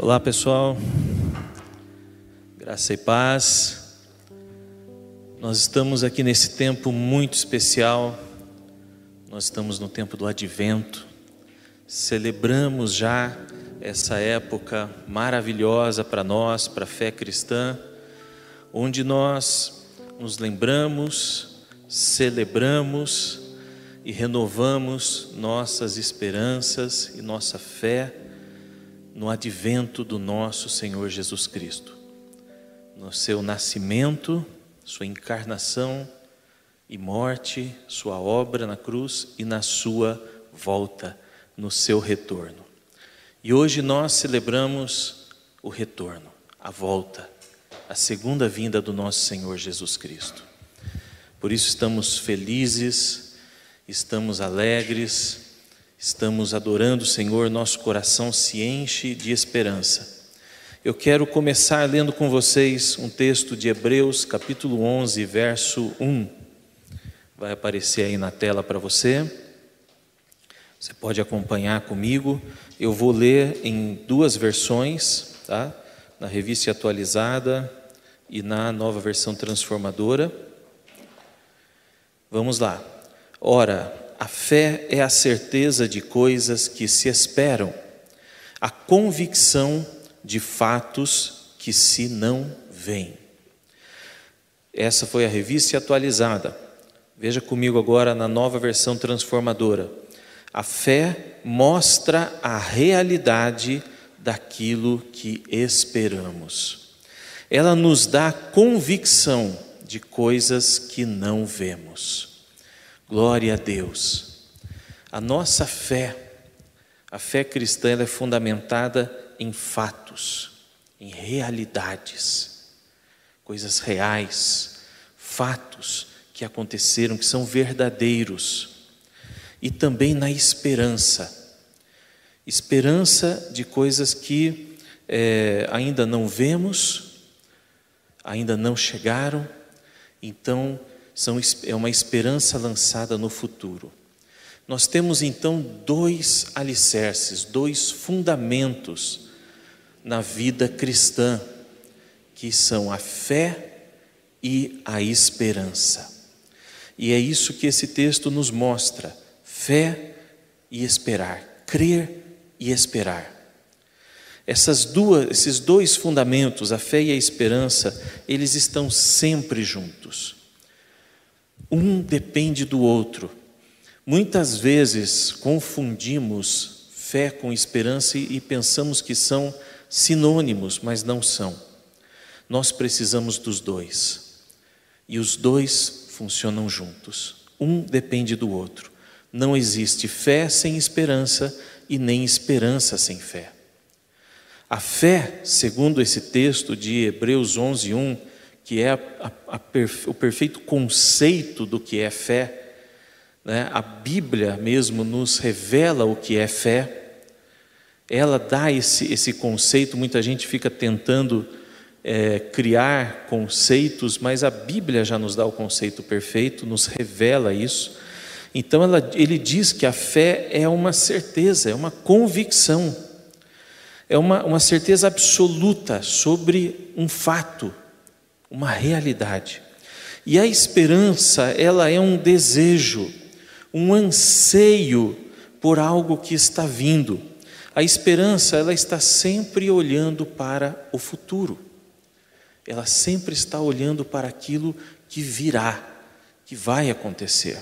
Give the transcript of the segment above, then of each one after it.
Olá pessoal, graça e paz. Nós estamos aqui nesse tempo muito especial, nós estamos no tempo do advento, celebramos já essa época maravilhosa para nós, para a fé cristã, onde nós nos lembramos, celebramos e renovamos nossas esperanças e nossa fé no advento do nosso Senhor Jesus Cristo, no seu nascimento, sua encarnação e morte, sua obra na cruz e na sua volta, no seu retorno. E hoje nós celebramos o retorno, a volta, a segunda vinda do nosso Senhor Jesus Cristo. Por isso estamos felizes, estamos alegres, estamos adorando o Senhor, nosso coração se enche de esperança. Eu quero começar lendo com vocês um texto de Hebreus, capítulo 11, verso 1. Vai aparecer aí na tela para você. Você pode acompanhar comigo. Eu vou ler em duas versões, tá? Na revista atualizada e na nova versão transformadora. Vamos lá. Ora, a fé é a certeza de coisas que se esperam, a convicção de fatos que se não veem. Essa foi a revista atualizada. Veja comigo agora na nova versão transformadora. A fé mostra a realidade daquilo que esperamos. Ela nos dá convicção de coisas que não vemos. Glória a Deus. A nossa fé, a fé cristã, é fundamentada em fatos, em realidades, coisas reais, fatos que aconteceram, que são verdadeiros, e também na esperança. Esperança de coisas que é, ainda não vemos, ainda não chegaram, então, são, é uma esperança lançada no futuro. Nós temos então dois alicerces, dois fundamentos na vida cristã, que são a fé e a esperança. E é isso que esse texto nos mostra: fé e esperar, crer e esperar. Essas duas, esses dois fundamentos, a fé e a esperança, eles estão sempre juntos. Um depende do outro. Muitas vezes confundimos fé com esperança e pensamos que são sinônimos, mas não são. Nós precisamos dos dois. E os dois funcionam juntos. Um depende do outro. Não existe fé sem esperança e nem esperança sem fé. A fé, segundo esse texto de Hebreus 11, 1, que é a, a, a o perfeito conceito do que é fé, né? a Bíblia mesmo nos revela o que é fé, ela dá esse, esse conceito, muita gente fica tentando é, criar conceitos, mas a Bíblia já nos dá o conceito perfeito, nos revela isso. Então ela, ele diz que a fé é uma certeza, é uma convicção é uma, uma certeza absoluta sobre um fato, uma realidade. E a esperança, ela é um desejo, um anseio por algo que está vindo. A esperança, ela está sempre olhando para o futuro. Ela sempre está olhando para aquilo que virá, que vai acontecer.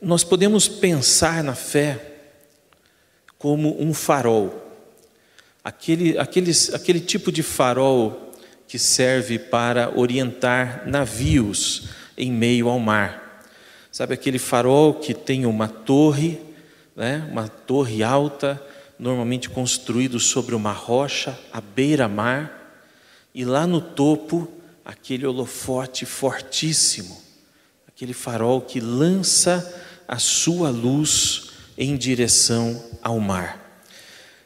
Nós podemos pensar na fé como um farol aquele, aqueles, aquele tipo de farol que serve para orientar navios em meio ao mar. Sabe aquele farol que tem uma torre, né, uma torre alta, normalmente construído sobre uma rocha à beira-mar, e lá no topo aquele holofote fortíssimo, aquele farol que lança a sua luz em direção ao mar.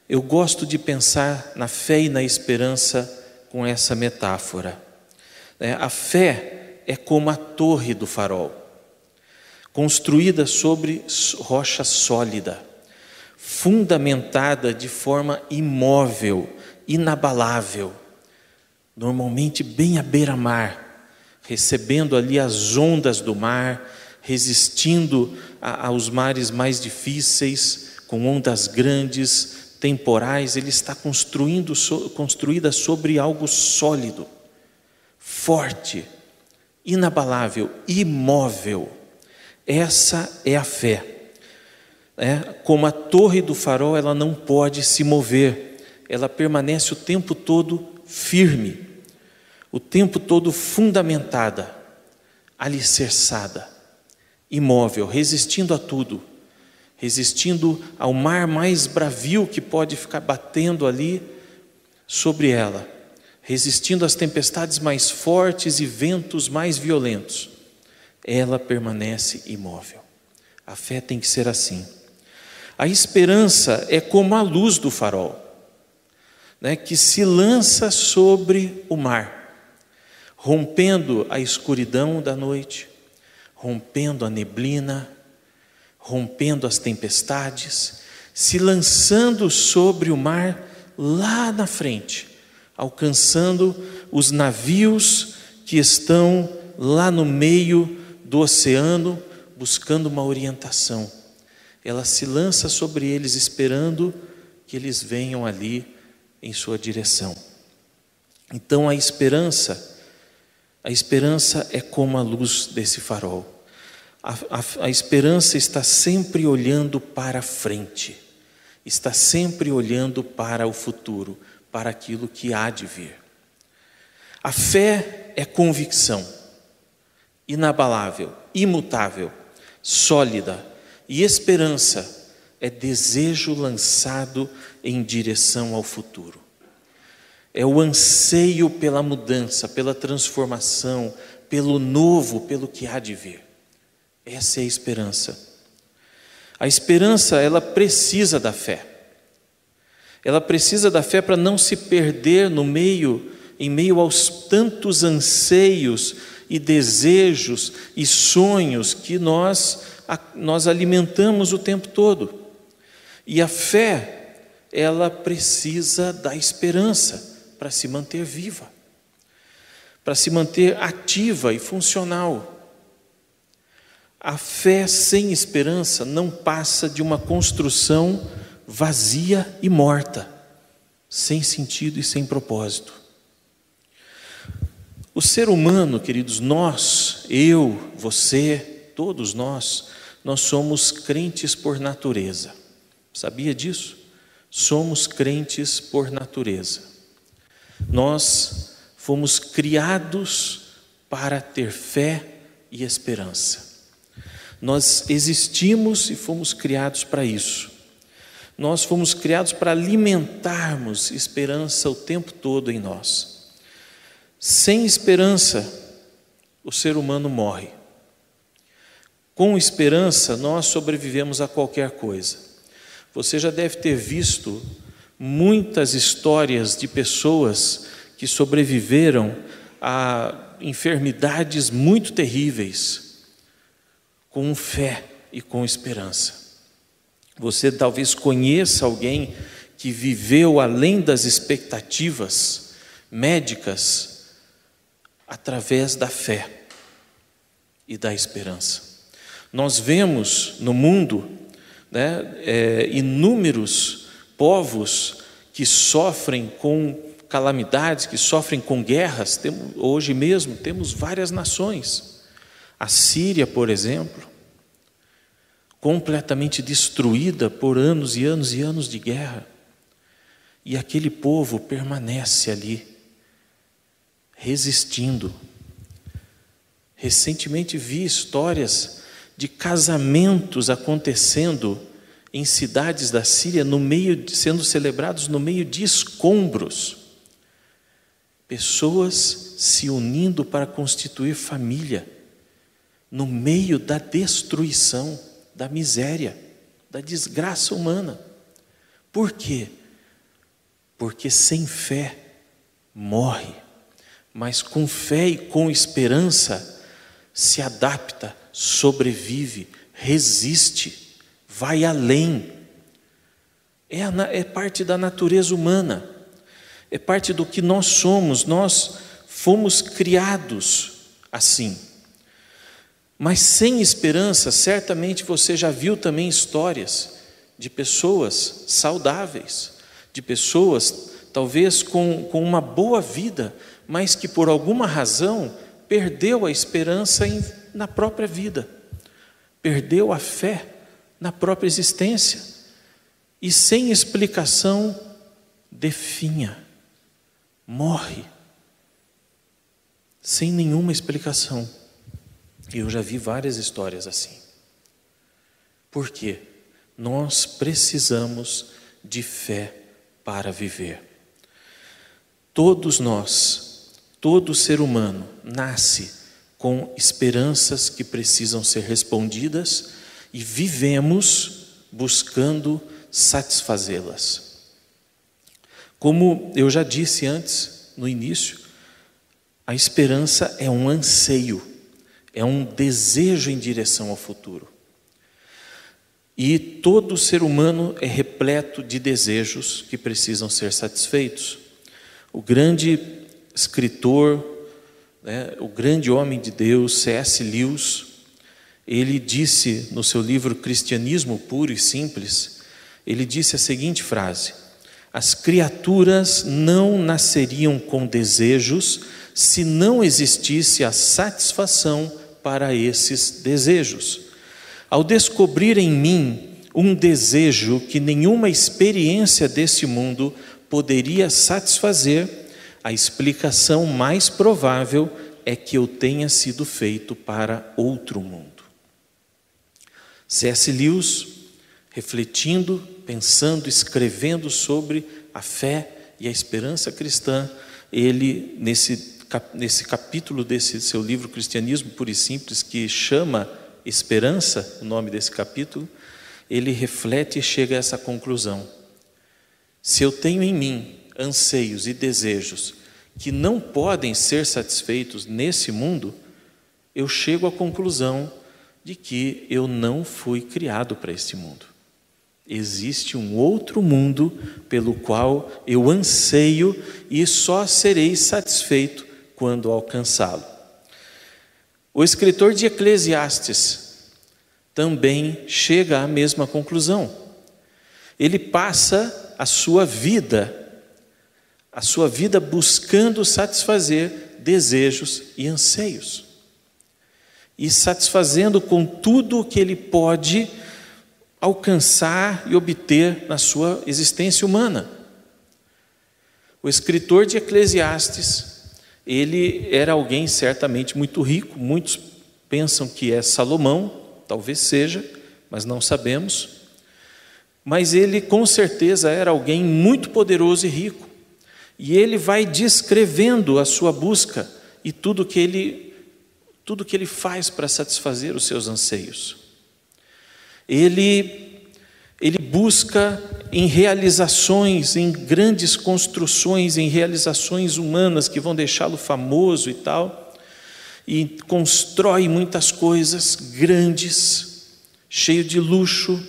Eu gosto de pensar na fé e na esperança com essa metáfora. É, a fé é como a torre do farol, construída sobre rocha sólida. fundamentada de forma imóvel, inabalável, normalmente bem à beira-mar, recebendo ali as ondas do mar, resistindo aos mares mais difíceis, com ondas grandes, temporais, ele está construindo, construída sobre algo sólido, forte, inabalável, imóvel. Essa é a fé. É, como a torre do farol, ela não pode se mover, ela permanece o tempo todo firme, o tempo todo fundamentada, alicerçada, imóvel, resistindo a tudo, resistindo ao mar mais bravio que pode ficar batendo ali sobre ela, resistindo às tempestades mais fortes e ventos mais violentos. Ela permanece imóvel. A fé tem que ser assim. A esperança é como a luz do farol, né, que se lança sobre o mar, rompendo a escuridão da noite, rompendo a neblina, rompendo as tempestades, se lançando sobre o mar lá na frente, alcançando os navios que estão lá no meio do oceano, buscando uma orientação. Ela se lança sobre eles, esperando que eles venham ali em sua direção. Então a esperança a esperança é como a luz desse farol. A, a, a, esperança está sempre olhando para frente, está sempre olhando para o futuro, para aquilo que há de vir. A fé é convicção, inabalável, imutável, sólida, e esperança é desejo lançado em direção ao futuro é o anseio pela mudança, pela transformação, pelo novo, pelo que há de vir. Essa é a esperança. A esperança, ela precisa da fé. Ela precisa da fé para não se perder no meio, em meio aos tantos anseios e desejos e sonhos que nós, nós alimentamos o tempo todo. E a fé, ela precisa da esperança para se manter viva, para se manter ativa e funcional. A fé sem esperança não passa de uma construção vazia e morta, sem sentido e sem propósito. O ser humano, queridos, nós, eu, você, todos nós, nós somos crentes por natureza. Sabia disso? Somos crentes por natureza. Nós fomos criados para ter fé e esperança. Nós existimos e fomos criados para isso. Nós fomos criados para alimentarmos esperança o tempo todo em nós. Sem esperança, o ser humano morre. Com esperança, nós sobrevivemos a qualquer coisa. Você já deve ter visto muitas histórias de pessoas que sobreviveram a enfermidades muito terríveis, com fé e com esperança. Você talvez conheça alguém que viveu além das expectativas médicas através da fé e da esperança. Nós vemos no mundo né, é, inúmeros povos que sofrem com calamidades, que sofrem com guerras. hoje mesmo temos várias nações. A Síria, por exemplo, completamente destruída por anos e anos e anos de guerra. E aquele povo permanece ali, resistindo. Recentemente vi histórias de casamentos acontecendo em cidades da Síria, no meio sendo celebrados no meio de escombros. Pessoas se unindo para constituir família no meio da destruição, da miséria, da desgraça humana. Por quê? Porque sem fé morre, mas com fé e com esperança se adapta, sobrevive, resiste vai além. É, a, é parte da natureza humana, é parte do que nós somos, nós fomos criados assim. Mas sem esperança, certamente você já viu também histórias de pessoas saudáveis, de pessoas talvez com, com uma boa vida, mas que por alguma razão perdeu a esperança em, na própria vida, perdeu a fé na própria existência e sem explicação definha, morre, sem nenhuma explicação. Eu já vi várias histórias assim. Por quê? Nós precisamos de fé para viver. Todos nós, todo ser humano, nasce com esperanças que precisam ser respondidas e vivemos buscando satisfazê-las. Como eu já disse antes, no início, a esperança é um anseio, é um desejo em direção ao futuro. E todo ser humano é repleto de desejos que precisam ser satisfeitos. O grande escritor, né, o grande homem de Deus, C.S. Lewis, ele disse no seu livro Cristianismo Puro e Simples, ele disse a seguinte frase: As criaturas não nasceriam com desejos se não existisse a satisfação para esses desejos. Ao descobrir em mim um desejo que nenhuma experiência desse mundo poderia satisfazer, a explicação mais provável é que eu tenha sido feito para outro mundo. C.S. Lewis, refletindo, pensando, escrevendo sobre a fé e a esperança cristã, ele, nesse, nesse capítulo desse seu livro Cristianismo Puro e Simples, que chama Esperança, o nome desse capítulo, ele reflete e chega a essa conclusão. Se eu tenho em mim anseios e desejos que não podem ser satisfeitos nesse mundo, eu chego à conclusão de que eu não fui criado para este mundo. Existe um outro mundo pelo qual eu anseio e só serei satisfeito quando alcançá-lo. O escritor de Eclesiastes também chega à mesma conclusão. Ele passa a sua vida, a sua vida buscando satisfazer desejos e anseios. E satisfazendo com tudo o que ele pode alcançar e obter na sua existência humana. O escritor de Eclesiastes ele era alguém certamente muito rico, muitos pensam que é Salomão, talvez seja, mas não sabemos. Mas ele com certeza era alguém muito poderoso e rico. E ele vai descrevendo a sua busca e tudo que ele tudo que ele faz para satisfazer os seus anseios. Ele ele busca em realizações, em grandes construções, em realizações humanas que vão deixá-lo famoso e tal, e constrói muitas coisas grandes, cheio de luxo,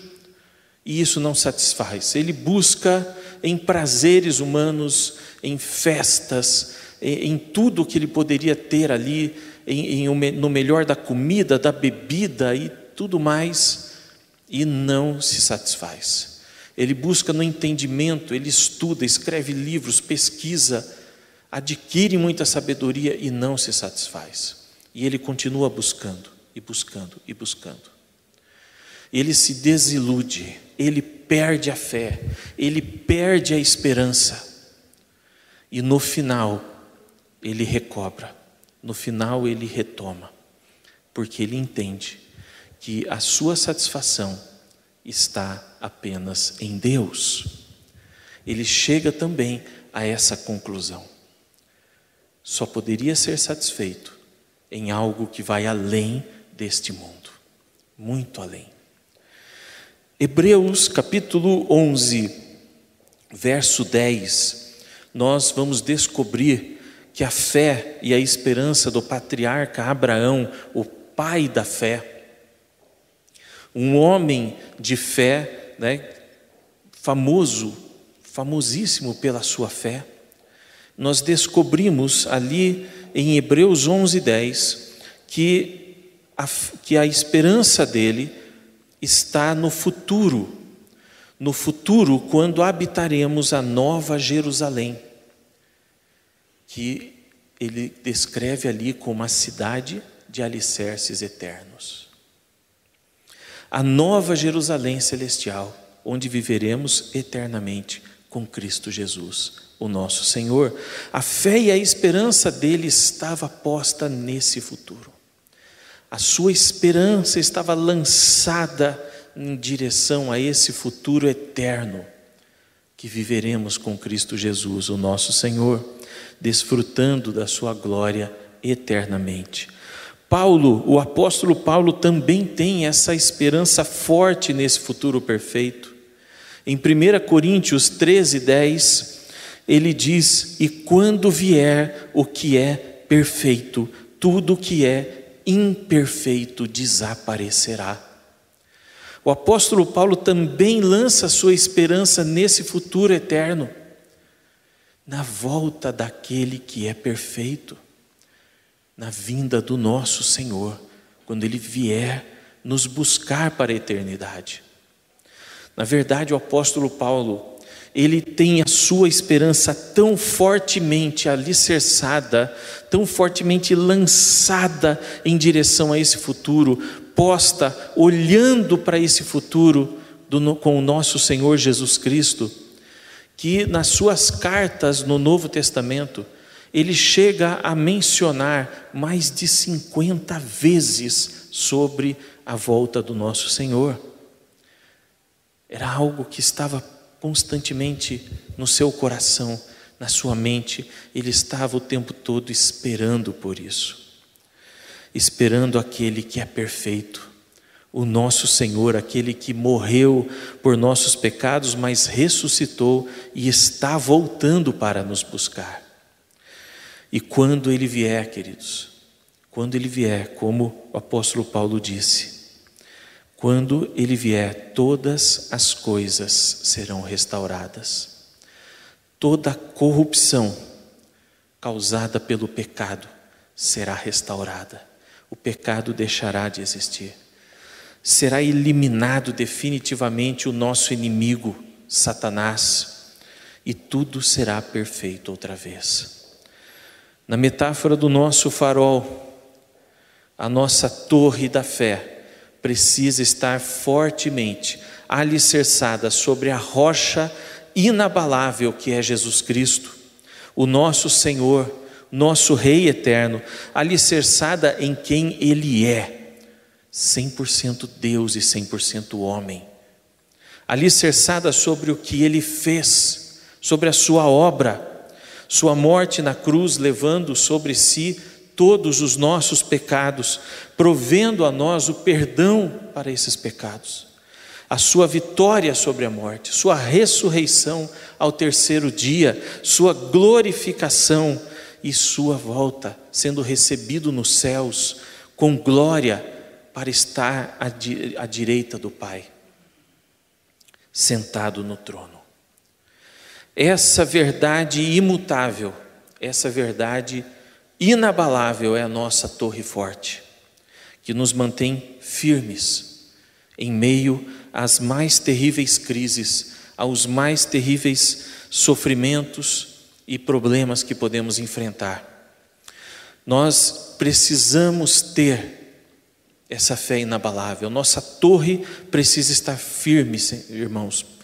e isso não satisfaz. Ele busca em prazeres humanos, em festas, em, em tudo que ele poderia ter ali, em, em, no melhor da comida, da bebida e tudo mais e não se satisfaz. Ele busca no entendimento, ele estuda, escreve livros, pesquisa, adquire muita sabedoria e não se satisfaz. E ele continua buscando, e buscando, e buscando. Ele se desilude, ele perde a fé, ele perde a esperança. E no final, ele recobra, no final, ele retoma, porque ele entende que a sua satisfação está apenas em Deus. Ele chega também a essa conclusão. Só poderia ser satisfeito em algo que vai além deste mundo, muito além. Hebreus capítulo 11, verso 10, nós vamos descobrir que a fé e a esperança do patriarca Abraão, o pai da fé, um homem de fé, né, famoso, famosíssimo pela sua fé, nós descobrimos ali em Hebreus 11, 10, que a, que a esperança dele está no futuro, no futuro, quando habitaremos a nova Jerusalém, que ele descreve ali como a cidade de alicerces eternos. A nova Jerusalém celestial, onde viveremos eternamente com Cristo Jesus, o nosso Senhor. A fé e a esperança dele estava posta nesse futuro. A sua esperança estava lançada em direção a esse futuro eterno que viveremos com Cristo Jesus, o nosso Senhor, desfrutando da sua glória eternamente. Paulo, o apóstolo Paulo também tem essa esperança forte nesse futuro perfeito. Em 1 Coríntios 13, 10, ele diz: E quando vier o que é perfeito, tudo o que é imperfeito desaparecerá. O apóstolo Paulo também lança sua esperança nesse futuro eterno, na volta daquele que é perfeito, na vinda do nosso Senhor, quando ele vier nos buscar para a eternidade. Na verdade, o apóstolo Paulo, ele tem a sua esperança tão fortemente alicerçada, tão fortemente lançada em direção a esse futuro, posta, olhando para esse futuro do, com o nosso Senhor Jesus Cristo, que nas suas cartas no Novo Testamento, ele chega a mencionar mais de 50 vezes sobre a volta do nosso Senhor. Era algo que estava constantemente no seu coração, na sua mente, ele estava o tempo todo esperando por isso. Esperando aquele que é perfeito, o nosso Senhor, aquele que morreu por nossos pecados, mas ressuscitou e está voltando para nos buscar. E quando ele vier, queridos, quando ele vier, como o apóstolo Paulo disse, quando ele vier, todas as coisas serão restauradas. Toda corrupção causada pelo pecado será restaurada. O pecado deixará de existir. Será eliminado definitivamente o nosso inimigo, Satanás, e tudo será perfeito outra vez. Na metáfora do nosso farol, a nossa torre da fé, precisa estar fortemente alicerçada sobre a rocha inabalável que é Jesus Cristo, o nosso Senhor, nosso Rei eterno, alicerçada em quem Ele é, 100% Deus e 100% homem, alicerçada sobre o que Ele fez, sobre a Sua obra, Sua morte na cruz, levando sobre si todos os nossos pecados, provendo a nós o perdão para esses pecados, a sua vitória sobre a morte, sua ressurreição ao terceiro dia, sua glorificação e sua volta, sendo recebido nos céus com glória para estar à, di à direita do Pai, sentado no trono. Essa verdade imutável, essa verdade inabalável é a nossa torre forte, que nos mantém firmes em meio às mais terríveis crises, aos mais terríveis sofrimentos e problemas que podemos enfrentar. Nós precisamos ter essa fé inabalável, nossa torre precisa estar firme, irmãos.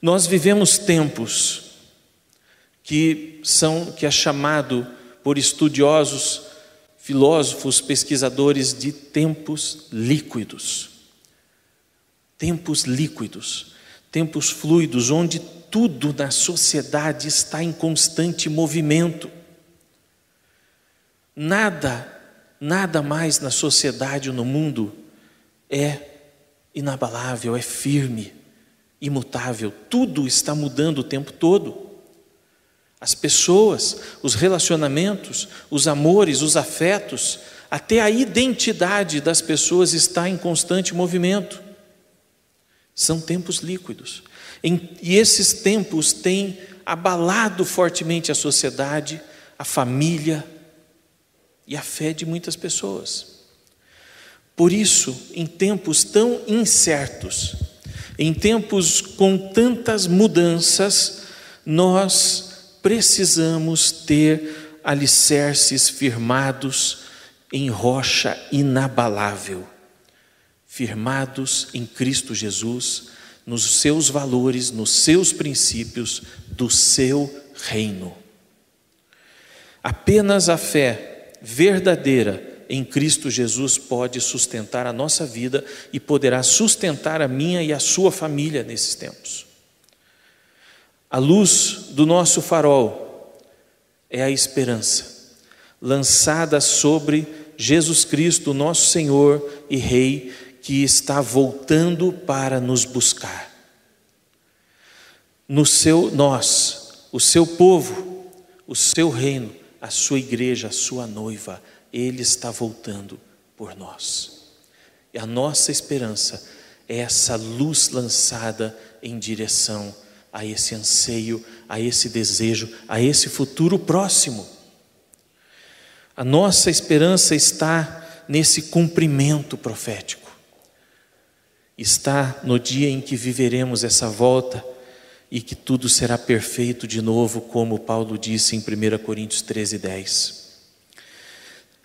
Nós vivemos tempos que são que é chamado por estudiosos, filósofos, pesquisadores de tempos líquidos. Tempos líquidos, tempos fluidos, onde tudo na sociedade está em constante movimento. Nada, nada mais na sociedade ou no mundo é inabalável, é firme, imutável. Tudo está mudando o tempo todo. As pessoas, os relacionamentos, os amores, os afetos, até a identidade das pessoas está em constante movimento. São tempos líquidos. e esses tempos têm abalado fortemente a sociedade, a família e a fé de muitas pessoas. Por isso, em tempos tão incertos, em tempos com tantas mudanças, nós precisamos ter alicerces firmados em rocha inabalável, firmados em Cristo Jesus, nos seus valores, nos seus princípios do seu reino. Apenas a fé verdadeira em Cristo Jesus pode sustentar a nossa vida e poderá sustentar a minha e a sua família nesses tempos. A luz do nosso farol é a esperança lançada sobre Jesus Cristo, nosso Senhor e Rei, que está voltando para nos buscar. No seu nós, o seu povo, o seu reino, a sua igreja, a sua noiva, ele está voltando por nós. E a nossa esperança é essa luz lançada em direção a esse anseio, a esse desejo, a esse futuro próximo. A nossa esperança está nesse cumprimento profético. Está no dia em que viveremos essa volta e que tudo será perfeito de novo, como Paulo disse em 1 Coríntios 13, 10.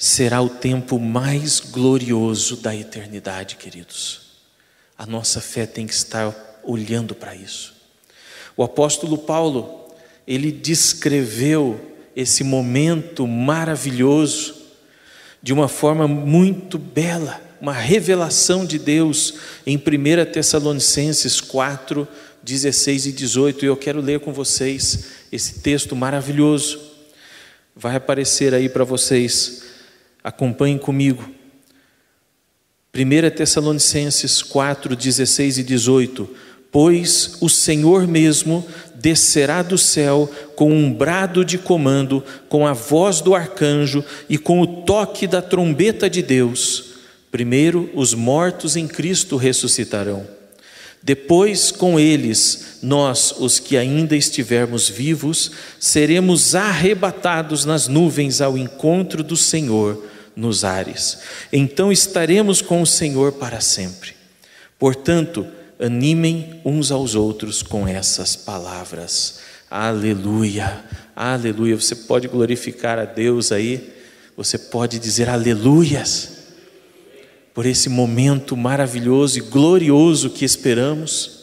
Será o tempo mais glorioso da eternidade, queridos. A nossa fé tem que estar olhando para isso. O apóstolo Paulo, ele descreveu esse momento maravilhoso de uma forma muito bela, uma revelação de Deus em 1 Tessalonicenses 4, 16 e 18. E eu quero ler com vocês esse texto maravilhoso. Vai aparecer aí para vocês. Acompanhem comigo. 1 Tessalonicenses 4, 16 e 18. Pois o Senhor mesmo descerá do céu com um brado de comando, com a voz do arcanjo e com o toque da trombeta de Deus. Primeiro, os mortos em Cristo ressuscitarão. Depois, com eles, nós, os que ainda estivermos vivos, seremos arrebatados nas nuvens ao encontro do Senhor nos ares. Então estaremos com o Senhor para sempre. Portanto, animem uns aos outros com essas palavras. Aleluia, aleluia. Você pode glorificar a Deus aí, você pode dizer aleluias por esse momento maravilhoso e glorioso que esperamos.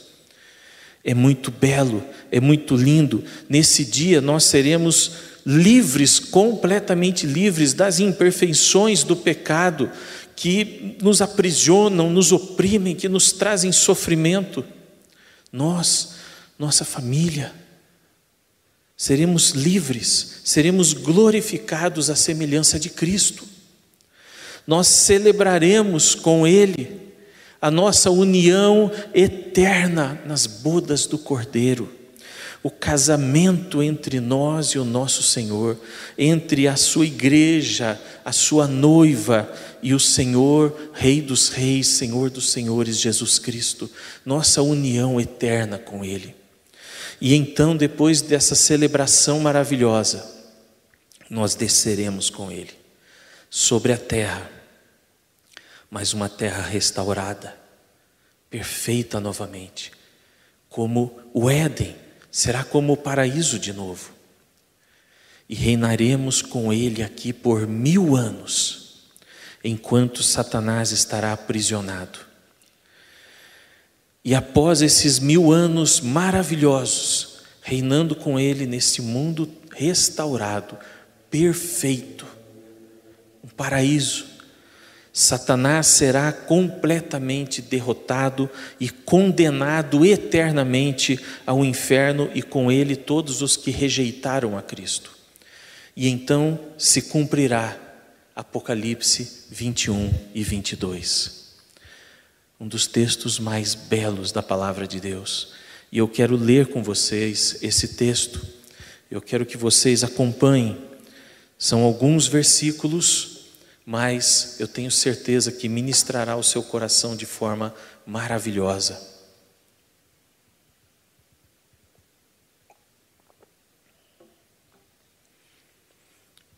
É muito belo, é muito lindo. Nesse dia nós seremos livres, completamente livres das imperfeições do pecado que nos aprisionam, nos oprimem, que nos trazem sofrimento. Nós, nossa família, seremos livres, seremos glorificados à semelhança de Cristo. Nós celebraremos com Ele a nossa união eterna nas bodas do Cordeiro o casamento entre nós e o nosso Senhor, entre a sua igreja, a sua noiva e o Senhor, Rei dos Reis, Senhor dos Senhores, Jesus Cristo, nossa união eterna com Ele. E então, depois dessa celebração maravilhosa, nós desceremos com Ele sobre a terra, mas uma terra restaurada, perfeita novamente, como o Éden será como o paraíso de novo. E reinaremos com ele aqui por mil anos, enquanto Satanás estará aprisionado. E após esses mil anos maravilhosos, reinando com ele nesse mundo restaurado, perfeito, um paraíso, Satanás será completamente derrotado e condenado eternamente ao inferno e com ele todos os que rejeitaram a Cristo. E então se cumprirá Apocalipse 21 e 22. Um dos textos mais belos da palavra de Deus. E eu quero ler com vocês esse texto. Eu quero que vocês acompanhem. São alguns versículos mas eu tenho certeza que ministrará o seu coração de forma maravilhosa.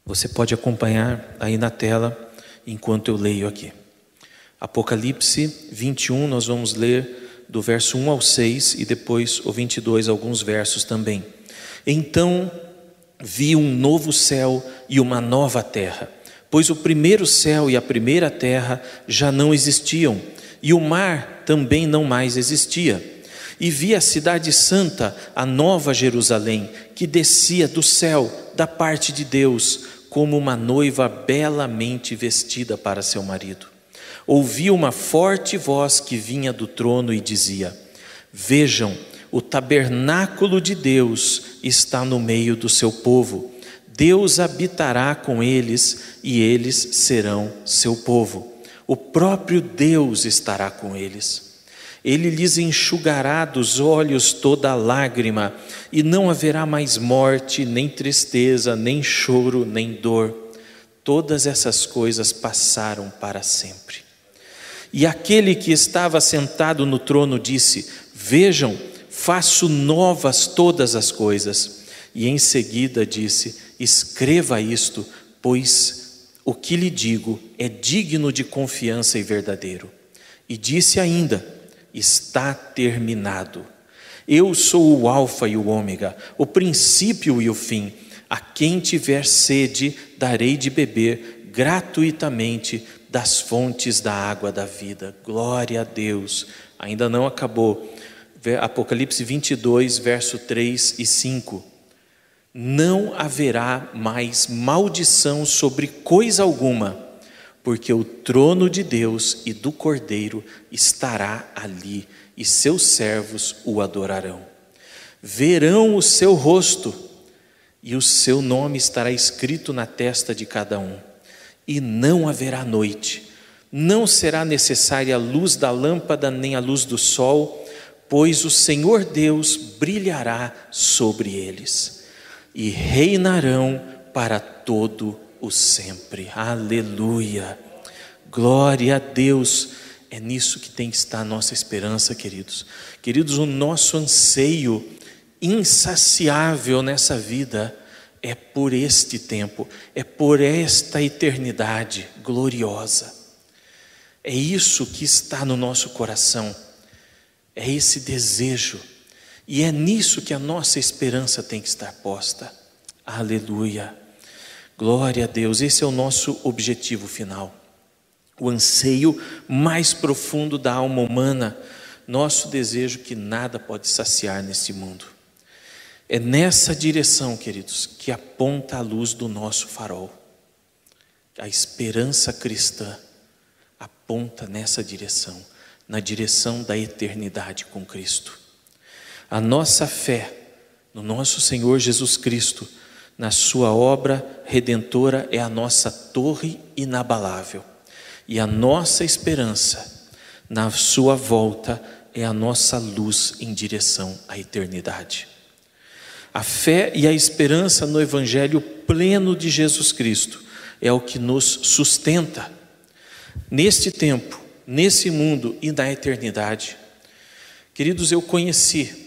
Você pode acompanhar aí na tela enquanto eu leio aqui. Apocalipse 21, nós vamos ler do verso 1 ao 6 e depois o 22, alguns versos também. Então vi um novo céu e uma nova terra pois o primeiro céu e a primeira terra já não existiam, e o mar também não mais existia. E vi a cidade santa, a nova Jerusalém, que descia do céu, da parte de Deus, como uma noiva belamente vestida para seu marido. Ouvi uma forte voz que vinha do trono e dizia: Vejam, o tabernáculo de Deus está no meio do seu povo. Deus habitará com eles e eles serão seu povo. O próprio Deus estará com eles. Ele lhes enxugará dos olhos toda lágrima, e não haverá mais morte, nem tristeza, nem choro, nem dor. Todas essas coisas passaram para sempre. E aquele que estava sentado no trono disse: Vejam, faço novas todas as coisas. E em seguida disse: Escreva isto, pois o que lhe digo é digno de confiança e verdadeiro. E disse ainda: Está terminado. Eu sou o Alfa e o Ômega, o princípio e o fim. A quem tiver sede, darei de beber gratuitamente das fontes da água da vida. Glória a Deus. Ainda não acabou. Apocalipse 22, verso 3 e 5. Não haverá mais maldição sobre coisa alguma, porque o trono de Deus e do Cordeiro estará ali, e seus servos o adorarão. Verão o seu rosto, e o seu nome estará escrito na testa de cada um e não haverá noite. Não será necessária a luz da lâmpada nem a luz do sol, pois o Senhor Deus brilhará sobre eles e reinarão para todo o sempre. Aleluia. Glória a Deus. É nisso que tem que estar a nossa esperança, queridos. Queridos, o nosso anseio insaciável nessa vida é por este tempo, é por esta eternidade gloriosa. É isso que está no nosso coração, é esse desejo, e é nisso que a nossa esperança tem que estar posta. Aleluia, glória a Deus, esse é o nosso objetivo final, o anseio mais profundo da alma humana, nosso desejo que nada pode saciar nesse mundo. É nessa direção, queridos, que aponta a luz do nosso farol. A esperança cristã aponta nessa direção, na direção da eternidade com Cristo. A nossa fé no nosso Senhor Jesus Cristo, na Sua obra redentora, é a nossa torre inabalável. E a nossa esperança na Sua volta é a nossa luz em direção à eternidade. A fé e a esperança no Evangelho pleno de Jesus Cristo é o que nos sustenta neste tempo, nesse mundo e na eternidade. Queridos, eu conheci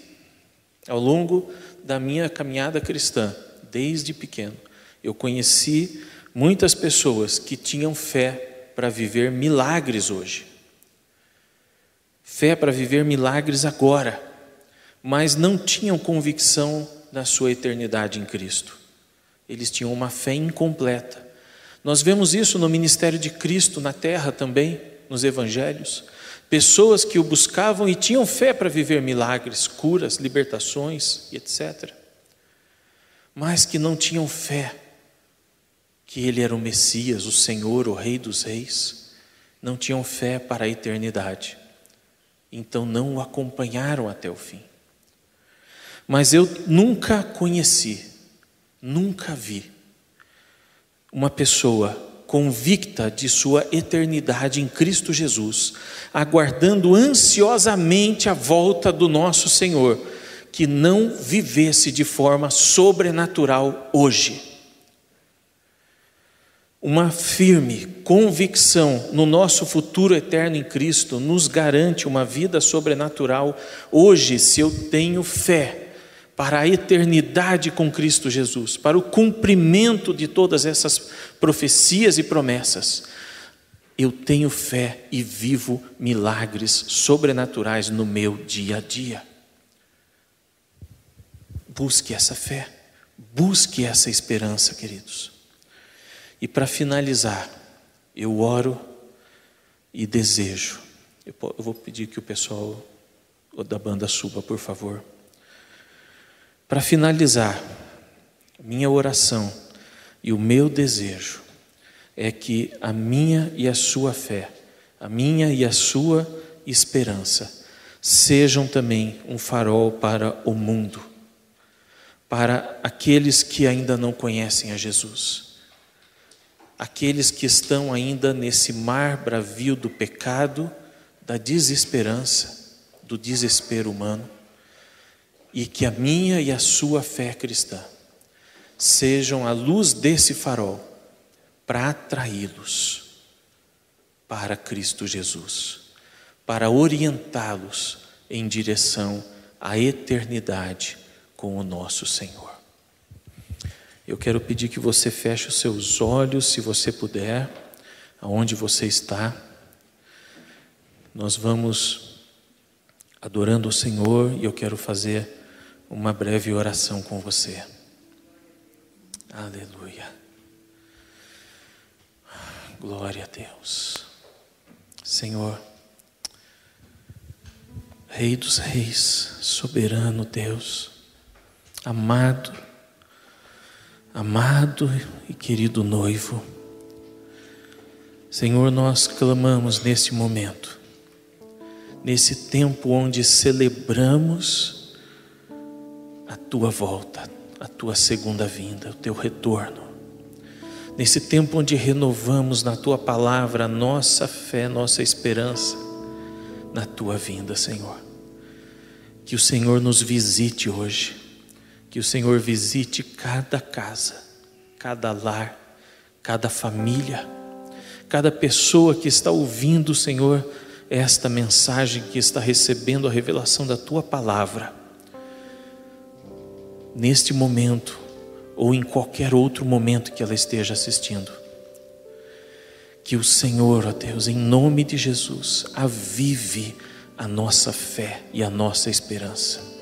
ao longo da minha caminhada cristã, desde pequeno, eu conheci muitas pessoas que tinham fé para viver milagres hoje, fé para viver milagres agora, mas não tinham convicção da sua eternidade em Cristo. Eles tinham uma fé incompleta. Nós vemos isso no ministério de Cristo na terra também, nos evangelhos. Pessoas que o buscavam e tinham fé para viver milagres, curas, libertações etc. Mas que não tinham fé que ele era o Messias, o Senhor, o Rei dos Reis. Não tinham fé para a eternidade. Então não o acompanharam até o fim. Mas eu nunca conheci, nunca vi uma pessoa convicta de sua eternidade em Cristo Jesus, aguardando ansiosamente a volta do nosso Senhor, que não vivesse de forma sobrenatural hoje. Uma firme convicção no nosso futuro eterno em Cristo nos garante uma vida sobrenatural hoje, se eu tenho fé para a eternidade com Cristo Jesus, para o cumprimento de todas essas profecias e promessas, eu tenho fé e vivo milagres sobrenaturais no meu dia a dia. Busque essa fé, busque essa esperança, queridos. E para finalizar, eu oro e desejo. Eu vou pedir que o pessoal da banda suba, por favor. Para finalizar, minha oração e o meu desejo é que a minha e a sua fé, a minha e a sua esperança, sejam também um farol para o mundo, para aqueles que ainda não conhecem a Jesus, aqueles que estão ainda nesse mar bravio do pecado, da desesperança, do desespero humano, e que a minha e a sua fé cristã sejam a luz desse farol para atraí-los para Cristo Jesus, para orientá-los em direção à eternidade com o nosso Senhor. Eu quero pedir que você feche os seus olhos, se você puder, aonde você está. Nós vamos adorando o Senhor e eu quero fazer uma breve oração com você. Aleluia. Glória a Deus. Senhor, Rei dos Reis, soberano Deus, amado, amado e querido noivo, Senhor, nós clamamos nesse momento, nesse tempo onde celebramos a tua volta, a tua segunda vinda, o teu retorno nesse tempo onde renovamos na tua palavra a nossa fé, nossa esperança na tua vinda, Senhor. Que o Senhor nos visite hoje, que o Senhor visite cada casa, cada lar, cada família, cada pessoa que está ouvindo, Senhor, esta mensagem, que está recebendo a revelação da tua palavra. Neste momento, ou em qualquer outro momento que ela esteja assistindo. Que o Senhor, ó Deus, em nome de Jesus, avive a nossa fé e a nossa esperança.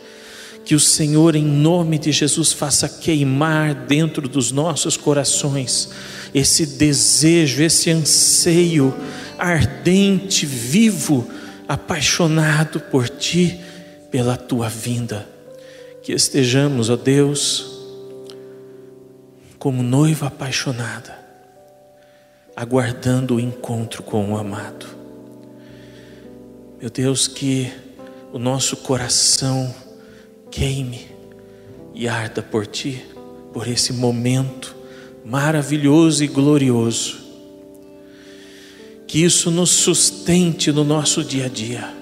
Que o Senhor, em nome de Jesus, faça queimar dentro dos nossos corações esse desejo, esse anseio ardente, vivo, apaixonado por Ti, pela Tua vinda. Que estejamos, ó Deus, como noiva apaixonada, aguardando o encontro com o amado. Meu Deus, que o nosso coração queime e arda por Ti, por esse momento maravilhoso e glorioso. Que isso nos sustente no nosso dia a dia.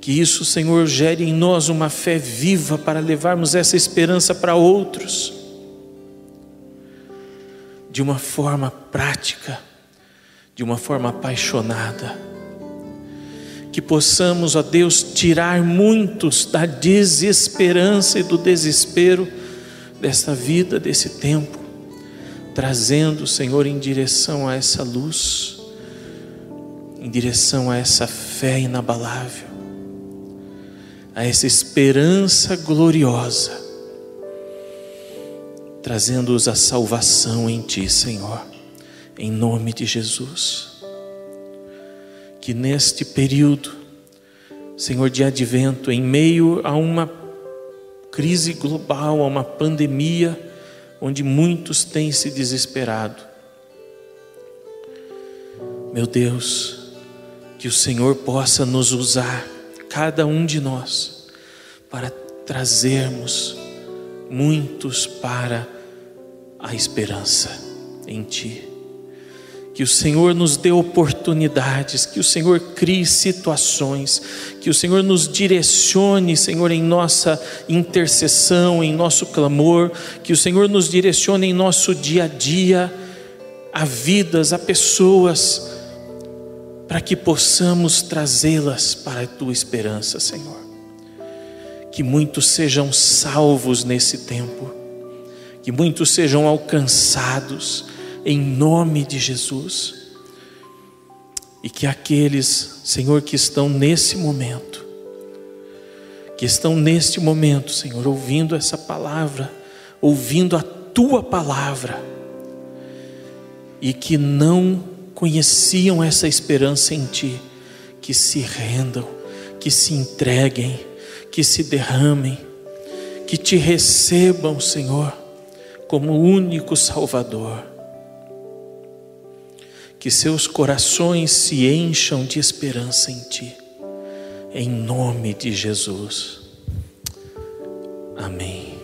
Que isso, Senhor, gere em nós uma fé viva para levarmos essa esperança para outros de uma forma prática, de uma forma apaixonada. Que possamos, ó Deus, tirar muitos da desesperança e do desespero desta vida, desse tempo, trazendo, Senhor, em direção a essa luz, em direção a essa fé inabalável, a essa esperança gloriosa trazendo-os a salvação em Ti, Senhor, em nome de Jesus. Que neste período, Senhor, de advento, em meio a uma crise global, a uma pandemia, onde muitos têm se desesperado, meu Deus, que o Senhor possa nos usar, cada um de nós, para trazermos muitos para a esperança em Ti. Que o Senhor nos dê oportunidades, que o Senhor crie situações, que o Senhor nos direcione, Senhor, em nossa intercessão, em nosso clamor, que o Senhor nos direcione em nosso dia a dia, a vidas, a pessoas, para que possamos trazê-las para a Tua esperança, Senhor que muitos sejam salvos nesse tempo, que muitos sejam alcançados em nome de Jesus. E que aqueles, Senhor, que estão nesse momento, que estão neste momento, Senhor, ouvindo essa palavra, ouvindo a tua palavra, e que não conheciam essa esperança em ti, que se rendam, que se entreguem, que se derramem, que te recebam, Senhor, como único Salvador. Que seus corações se encham de esperança em Ti, em nome de Jesus. Amém.